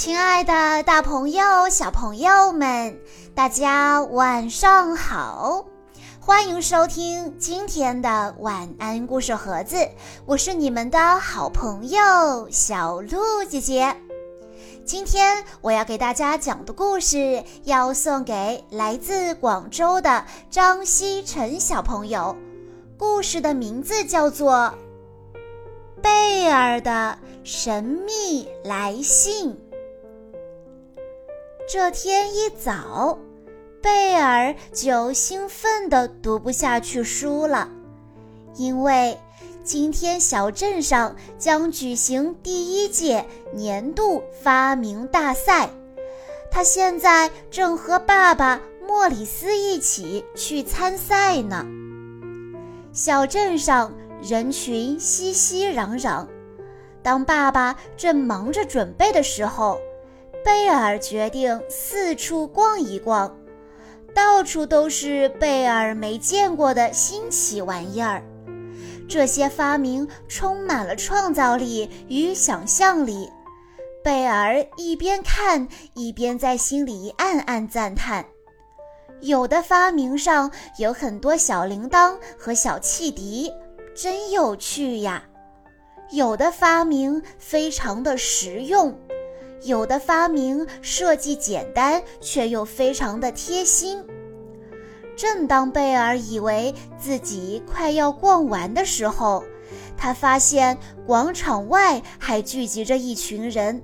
亲爱的，大朋友、小朋友们，大家晚上好！欢迎收听今天的晚安故事盒子，我是你们的好朋友小鹿姐姐。今天我要给大家讲的故事，要送给来自广州的张希晨小朋友。故事的名字叫做《贝尔的神秘来信》。这天一早，贝尔就兴奋地读不下去书了，因为今天小镇上将举行第一届年度发明大赛。他现在正和爸爸莫里斯一起去参赛呢。小镇上人群熙熙攘攘，当爸爸正忙着准备的时候。贝尔决定四处逛一逛，到处都是贝尔没见过的新奇玩意儿。这些发明充满了创造力与想象力。贝尔一边看，一边在心里暗暗赞叹：有的发明上有很多小铃铛和小汽笛，真有趣呀；有的发明非常的实用。有的发明设计简单，却又非常的贴心。正当贝尔以为自己快要逛完的时候，他发现广场外还聚集着一群人，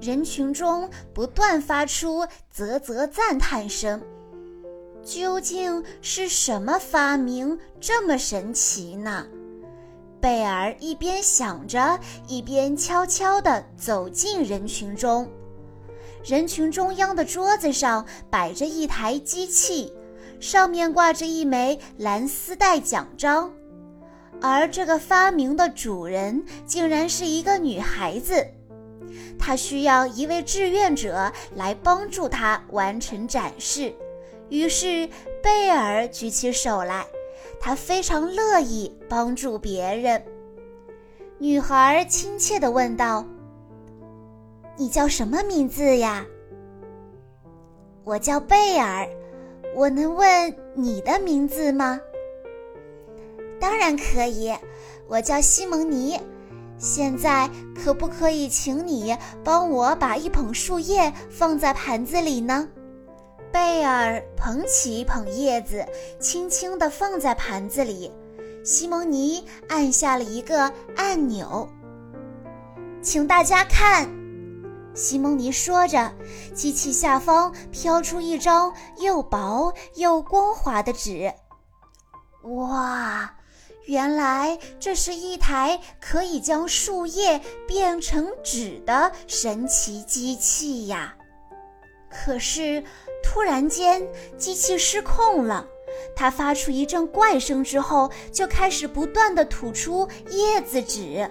人群中不断发出啧啧赞叹声。究竟是什么发明这么神奇呢？贝尔一边想着，一边悄悄地走进人群中。人群中央的桌子上摆着一台机器，上面挂着一枚蓝丝带奖章。而这个发明的主人竟然是一个女孩子，她需要一位志愿者来帮助她完成展示。于是，贝尔举起手来。他非常乐意帮助别人。女孩亲切地问道：“你叫什么名字呀？”“我叫贝尔。”“我能问你的名字吗？”“当然可以，我叫西蒙尼。现在可不可以请你帮我把一捧树叶放在盘子里呢？”贝尔捧起一捧叶子，轻轻地放在盘子里。西蒙尼按下了一个按钮，请大家看，西蒙尼说着，机器下方飘出一张又薄又光滑的纸。哇，原来这是一台可以将树叶变成纸的神奇机器呀！可是。突然间，机器失控了，它发出一阵怪声之后，就开始不断地吐出叶子纸，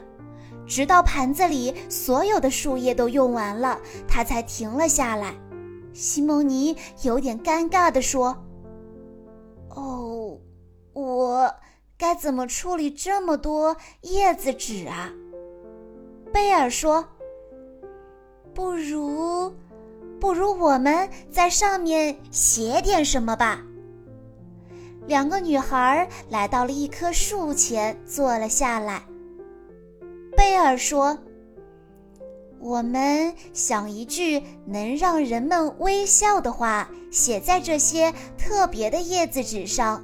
直到盘子里所有的树叶都用完了，它才停了下来。西蒙尼有点尴尬地说：“哦，我该怎么处理这么多叶子纸啊？”贝尔说：“不如……”不如我们在上面写点什么吧。两个女孩来到了一棵树前，坐了下来。贝尔说：“我们想一句能让人们微笑的话，写在这些特别的叶子纸上，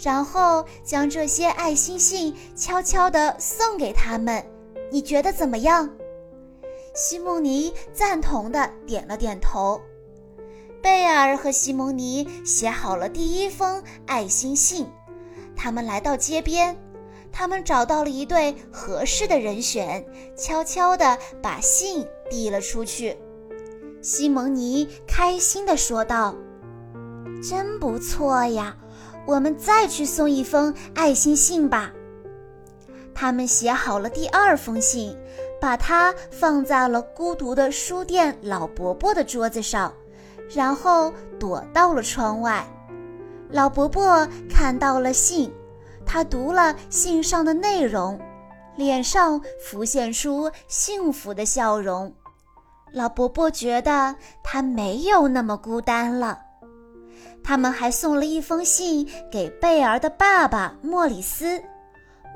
然后将这些爱心信悄悄地送给他们。你觉得怎么样？”西蒙尼赞同的点了点头。贝尔和西蒙尼写好了第一封爱心信，他们来到街边，他们找到了一对合适的人选，悄悄地把信递了出去。西蒙尼开心地说道：“真不错呀，我们再去送一封爱心信吧。”他们写好了第二封信。把它放在了孤独的书店老伯伯的桌子上，然后躲到了窗外。老伯伯看到了信，他读了信上的内容，脸上浮现出幸福的笑容。老伯伯觉得他没有那么孤单了。他们还送了一封信给贝尔的爸爸莫里斯。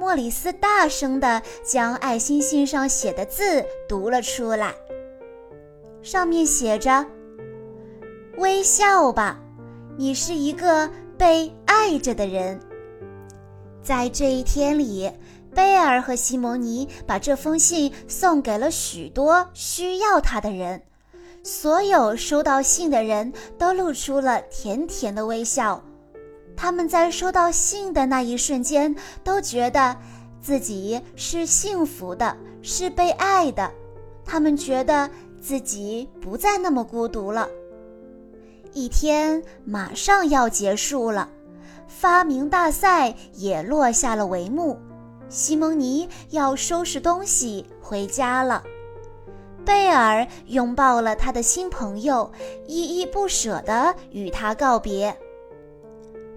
莫里斯大声地将爱心信上写的字读了出来，上面写着：“微笑吧，你是一个被爱着的人。”在这一天里，贝尔和西蒙尼把这封信送给了许多需要他的人。所有收到信的人都露出了甜甜的微笑。他们在收到信的那一瞬间，都觉得自己是幸福的，是被爱的。他们觉得自己不再那么孤独了。一天马上要结束了。发明大赛也落下了帷幕，西蒙尼要收拾东西回家了。贝尔拥抱了他的新朋友，依依不舍地与他告别。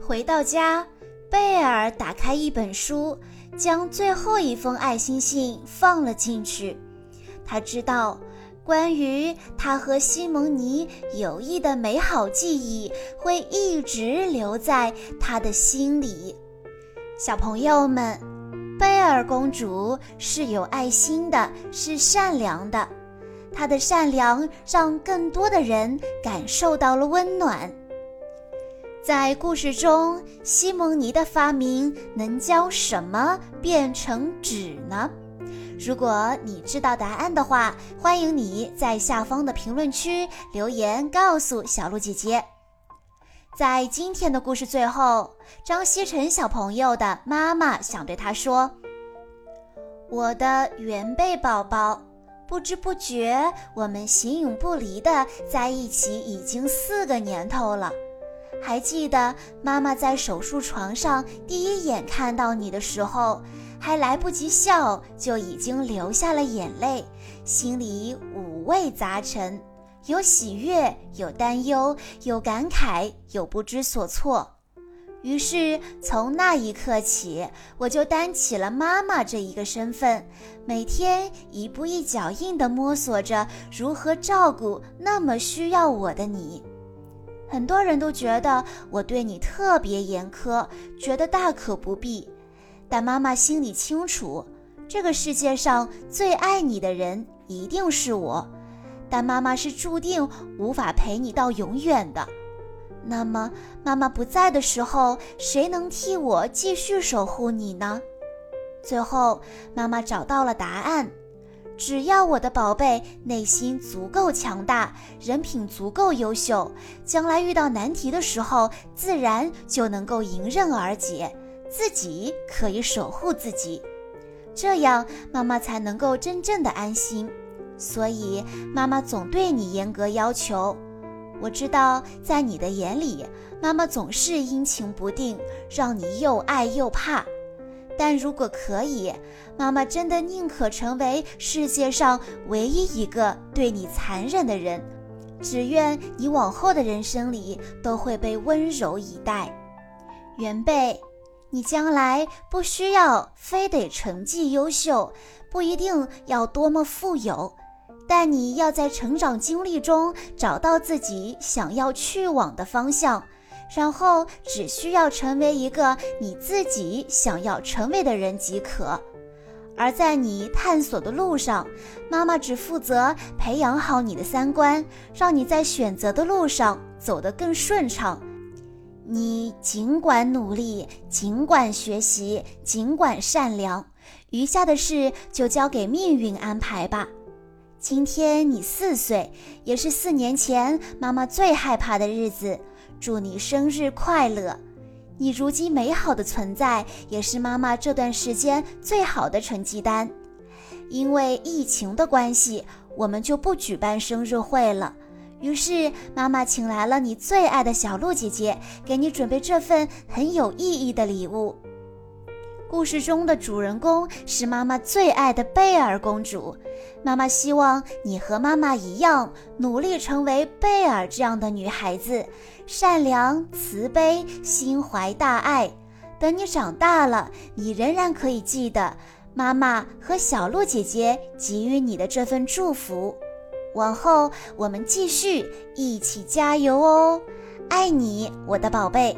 回到家，贝尔打开一本书，将最后一封爱心信放了进去。他知道。关于他和西蒙尼友谊的美好记忆会一直留在他的心里。小朋友们，贝尔公主是有爱心的，是善良的。她的善良让更多的人感受到了温暖。在故事中，西蒙尼的发明能将什么变成纸呢？如果你知道答案的话，欢迎你在下方的评论区留言告诉小鹿姐姐。在今天的故事最后，张希晨小朋友的妈妈想对他说：“我的原贝宝宝，不知不觉我们形影不离的在一起已经四个年头了。还记得妈妈在手术床上第一眼看到你的时候。”还来不及笑，就已经流下了眼泪，心里五味杂陈，有喜悦，有担忧，有感慨，有不知所措。于是从那一刻起，我就担起了妈妈这一个身份，每天一步一脚印地摸索着如何照顾那么需要我的你。很多人都觉得我对你特别严苛，觉得大可不必。但妈妈心里清楚，这个世界上最爱你的人一定是我。但妈妈是注定无法陪你到永远的。那么，妈妈不在的时候，谁能替我继续守护你呢？最后，妈妈找到了答案：只要我的宝贝内心足够强大，人品足够优秀，将来遇到难题的时候，自然就能够迎刃而解。自己可以守护自己，这样妈妈才能够真正的安心。所以妈妈总对你严格要求。我知道，在你的眼里，妈妈总是阴晴不定，让你又爱又怕。但如果可以，妈妈真的宁可成为世界上唯一一个对你残忍的人，只愿你往后的人生里都会被温柔以待。原贝。你将来不需要非得成绩优秀，不一定要多么富有，但你要在成长经历中找到自己想要去往的方向，然后只需要成为一个你自己想要成为的人即可。而在你探索的路上，妈妈只负责培养好你的三观，让你在选择的路上走得更顺畅。你尽管努力，尽管学习，尽管善良，余下的事就交给命运安排吧。今天你四岁，也是四年前妈妈最害怕的日子。祝你生日快乐！你如今美好的存在，也是妈妈这段时间最好的成绩单。因为疫情的关系，我们就不举办生日会了。于是，妈妈请来了你最爱的小鹿姐姐，给你准备这份很有意义的礼物。故事中的主人公是妈妈最爱的贝尔公主。妈妈希望你和妈妈一样，努力成为贝尔这样的女孩子，善良、慈悲、心怀大爱。等你长大了，你仍然可以记得妈妈和小鹿姐姐给予你的这份祝福。往后我们继续一起加油哦！爱你，我的宝贝。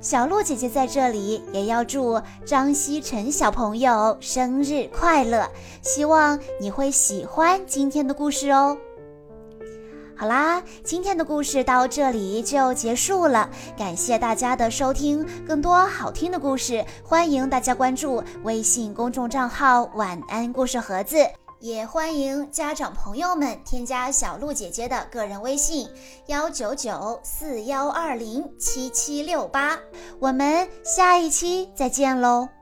小鹿姐姐在这里也要祝张希晨小朋友生日快乐，希望你会喜欢今天的故事哦。好啦，今天的故事到这里就结束了，感谢大家的收听。更多好听的故事，欢迎大家关注微信公众账号“晚安故事盒子”。也欢迎家长朋友们添加小鹿姐姐的个人微信：幺九九四幺二零七七六八，我们下一期再见喽。